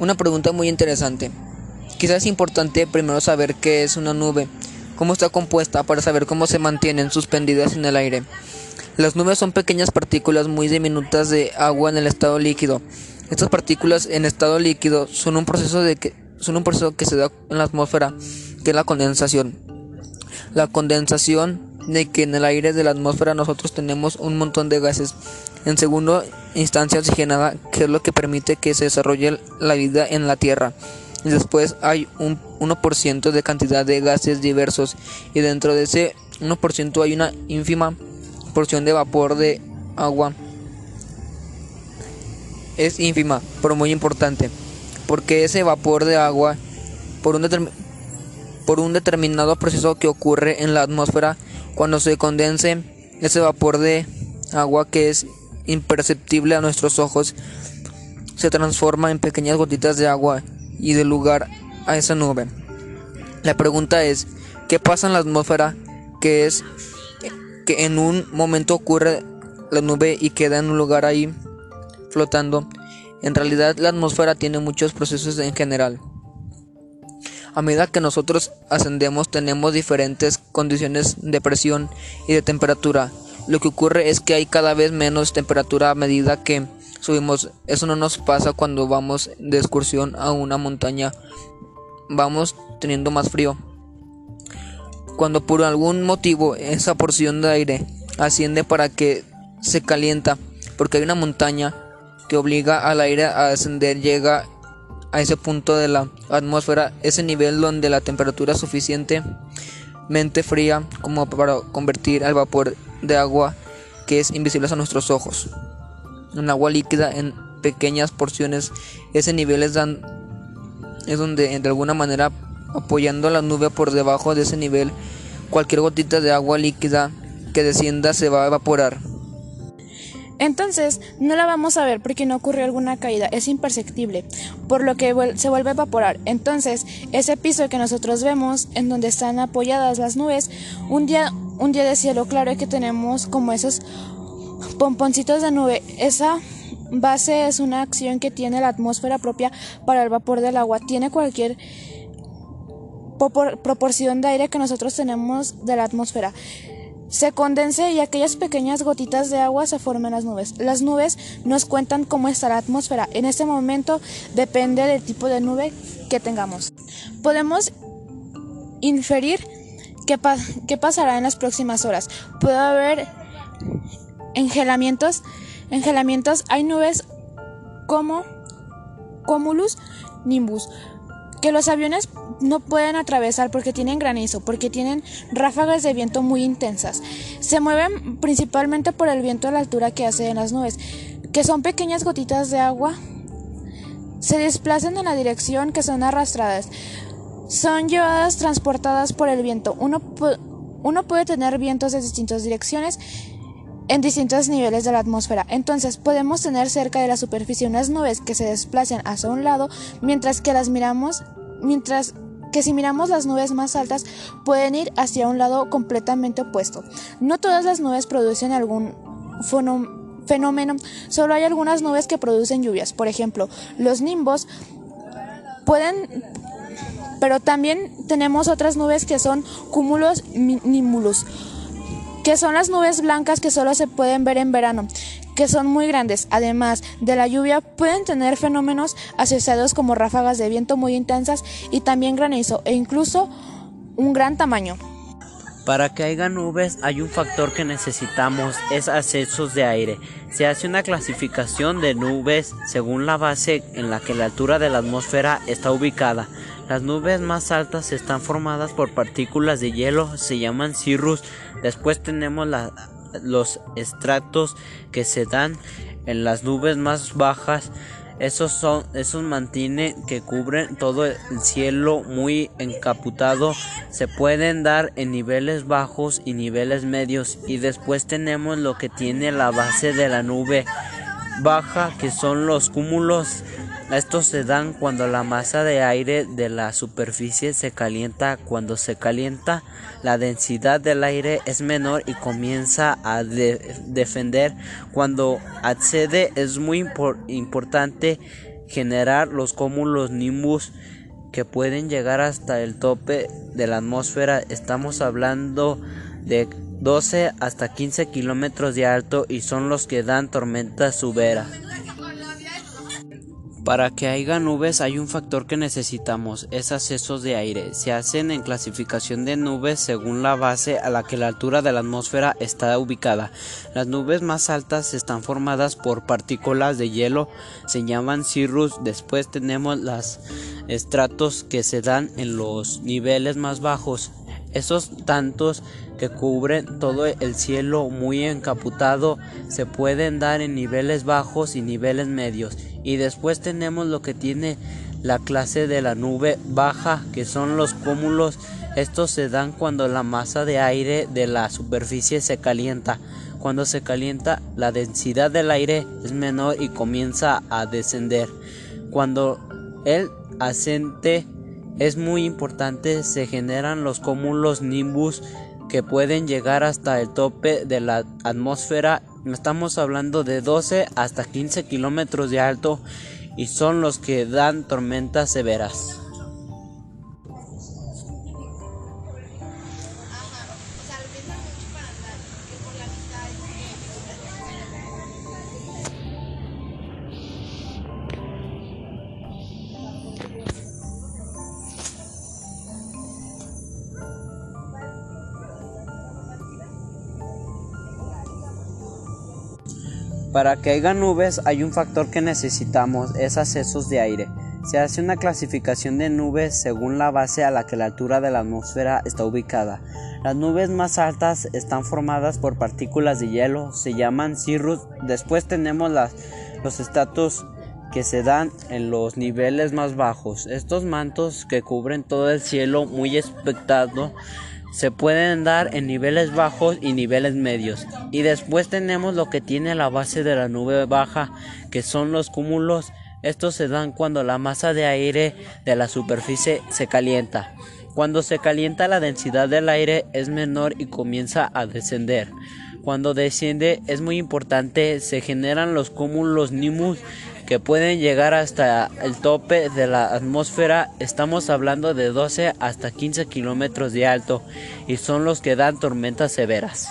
Una pregunta muy interesante. Quizás es importante primero saber qué es una nube, cómo está compuesta para saber cómo se mantienen suspendidas en el aire. Las nubes son pequeñas partículas muy diminutas de agua en el estado líquido. Estas partículas en estado líquido son un proceso de que son un proceso que se da en la atmósfera, que es la condensación. La condensación de que en el aire de la atmósfera nosotros tenemos un montón de gases. En segunda instancia oxigenada, que es lo que permite que se desarrolle la vida en la Tierra y después hay un 1% de cantidad de gases diversos y dentro de ese 1% hay una ínfima porción de vapor de agua. Es ínfima, pero muy importante, porque ese vapor de agua, por un, por un determinado proceso que ocurre en la atmósfera, cuando se condense ese vapor de agua que es imperceptible a nuestros ojos, se transforma en pequeñas gotitas de agua y de lugar a esa nube. La pregunta es, ¿qué pasa en la atmósfera que es que en un momento ocurre la nube y queda en un lugar ahí flotando? En realidad la atmósfera tiene muchos procesos en general. A medida que nosotros ascendemos tenemos diferentes condiciones de presión y de temperatura. Lo que ocurre es que hay cada vez menos temperatura a medida que subimos. Eso no nos pasa cuando vamos de excursión a una montaña. Vamos teniendo más frío. Cuando por algún motivo esa porción de aire asciende para que se calienta, porque hay una montaña que obliga al aire a ascender, llega a ese punto de la atmósfera, ese nivel donde la temperatura es suficientemente fría como para convertir al vapor de agua que es invisible a nuestros ojos en agua líquida en pequeñas porciones. Ese nivel es, es donde de alguna manera apoyando la nube por debajo de ese nivel, cualquier gotita de agua líquida que descienda se va a evaporar. Entonces, no la vamos a ver porque no ocurrió alguna caída, es imperceptible, por lo que se vuelve a evaporar. Entonces, ese piso que nosotros vemos, en donde están apoyadas las nubes, un día, un día de cielo claro que tenemos como esos pomponcitos de nube. Esa base es una acción que tiene la atmósfera propia para el vapor del agua. Tiene cualquier proporción de aire que nosotros tenemos de la atmósfera. Se condense y aquellas pequeñas gotitas de agua se forman las nubes. Las nubes nos cuentan cómo está la atmósfera. En este momento depende del tipo de nube que tengamos. Podemos inferir qué, pasará en las próximas horas. Puede haber engelamientos, engelamientos hay nubes como cumulus nimbus que los aviones no pueden atravesar porque tienen granizo, porque tienen ráfagas de viento muy intensas. Se mueven principalmente por el viento a la altura que hace en las nubes, que son pequeñas gotitas de agua. Se desplazan en la dirección que son arrastradas. Son llevadas, transportadas por el viento. Uno, uno puede tener vientos de distintas direcciones en distintos niveles de la atmósfera. Entonces podemos tener cerca de la superficie unas nubes que se desplazan hacia un lado, mientras que las miramos, mientras que si miramos las nubes más altas pueden ir hacia un lado completamente opuesto. No todas las nubes producen algún fenómeno, solo hay algunas nubes que producen lluvias. Por ejemplo, los nimbos pueden pero también tenemos otras nubes que son cúmulos nimbulus que son las nubes blancas que solo se pueden ver en verano, que son muy grandes. Además de la lluvia, pueden tener fenómenos asociados como ráfagas de viento muy intensas y también granizo e incluso un gran tamaño. Para que haya nubes hay un factor que necesitamos, es accesos de aire. Se hace una clasificación de nubes según la base en la que la altura de la atmósfera está ubicada. Las nubes más altas están formadas por partículas de hielo, se llaman cirrus. Después tenemos los estratos que se dan en las nubes más bajas. Esos son esos mantienen que cubren todo el cielo muy encaputado. Se pueden dar en niveles bajos y niveles medios. Y después tenemos lo que tiene la base de la nube baja, que son los cúmulos estos se dan cuando la masa de aire de la superficie se calienta. Cuando se calienta, la densidad del aire es menor y comienza a defender. Cuando accede es muy importante generar los cúmulos nimbus que pueden llegar hasta el tope de la atmósfera. Estamos hablando de 12 hasta 15 kilómetros de alto y son los que dan tormentas severas. Para que haya nubes hay un factor que necesitamos, es accesos de aire. Se hacen en clasificación de nubes según la base a la que la altura de la atmósfera está ubicada. Las nubes más altas están formadas por partículas de hielo, se llaman cirrus. Después tenemos los estratos que se dan en los niveles más bajos. Esos tantos que cubren todo el cielo muy encaputado se pueden dar en niveles bajos y niveles medios y después tenemos lo que tiene la clase de la nube baja que son los cúmulos estos se dan cuando la masa de aire de la superficie se calienta cuando se calienta la densidad del aire es menor y comienza a descender cuando el ascente es muy importante se generan los cúmulos nimbus que pueden llegar hasta el tope de la atmósfera. Estamos hablando de 12 hasta 15 kilómetros de alto y son los que dan tormentas severas. Para que haya nubes hay un factor que necesitamos, es accesos de aire. Se hace una clasificación de nubes según la base a la que la altura de la atmósfera está ubicada. Las nubes más altas están formadas por partículas de hielo, se llaman cirrus. Después tenemos las, los estatus que se dan en los niveles más bajos. Estos mantos que cubren todo el cielo muy expectado se pueden dar en niveles bajos y niveles medios. Y después tenemos lo que tiene la base de la nube baja, que son los cúmulos. Estos se dan cuando la masa de aire de la superficie se calienta. Cuando se calienta la densidad del aire es menor y comienza a descender. Cuando desciende es muy importante, se generan los cúmulos nimbus que pueden llegar hasta el tope de la atmósfera. Estamos hablando de 12 hasta 15 kilómetros de alto y son los que dan tormentas severas.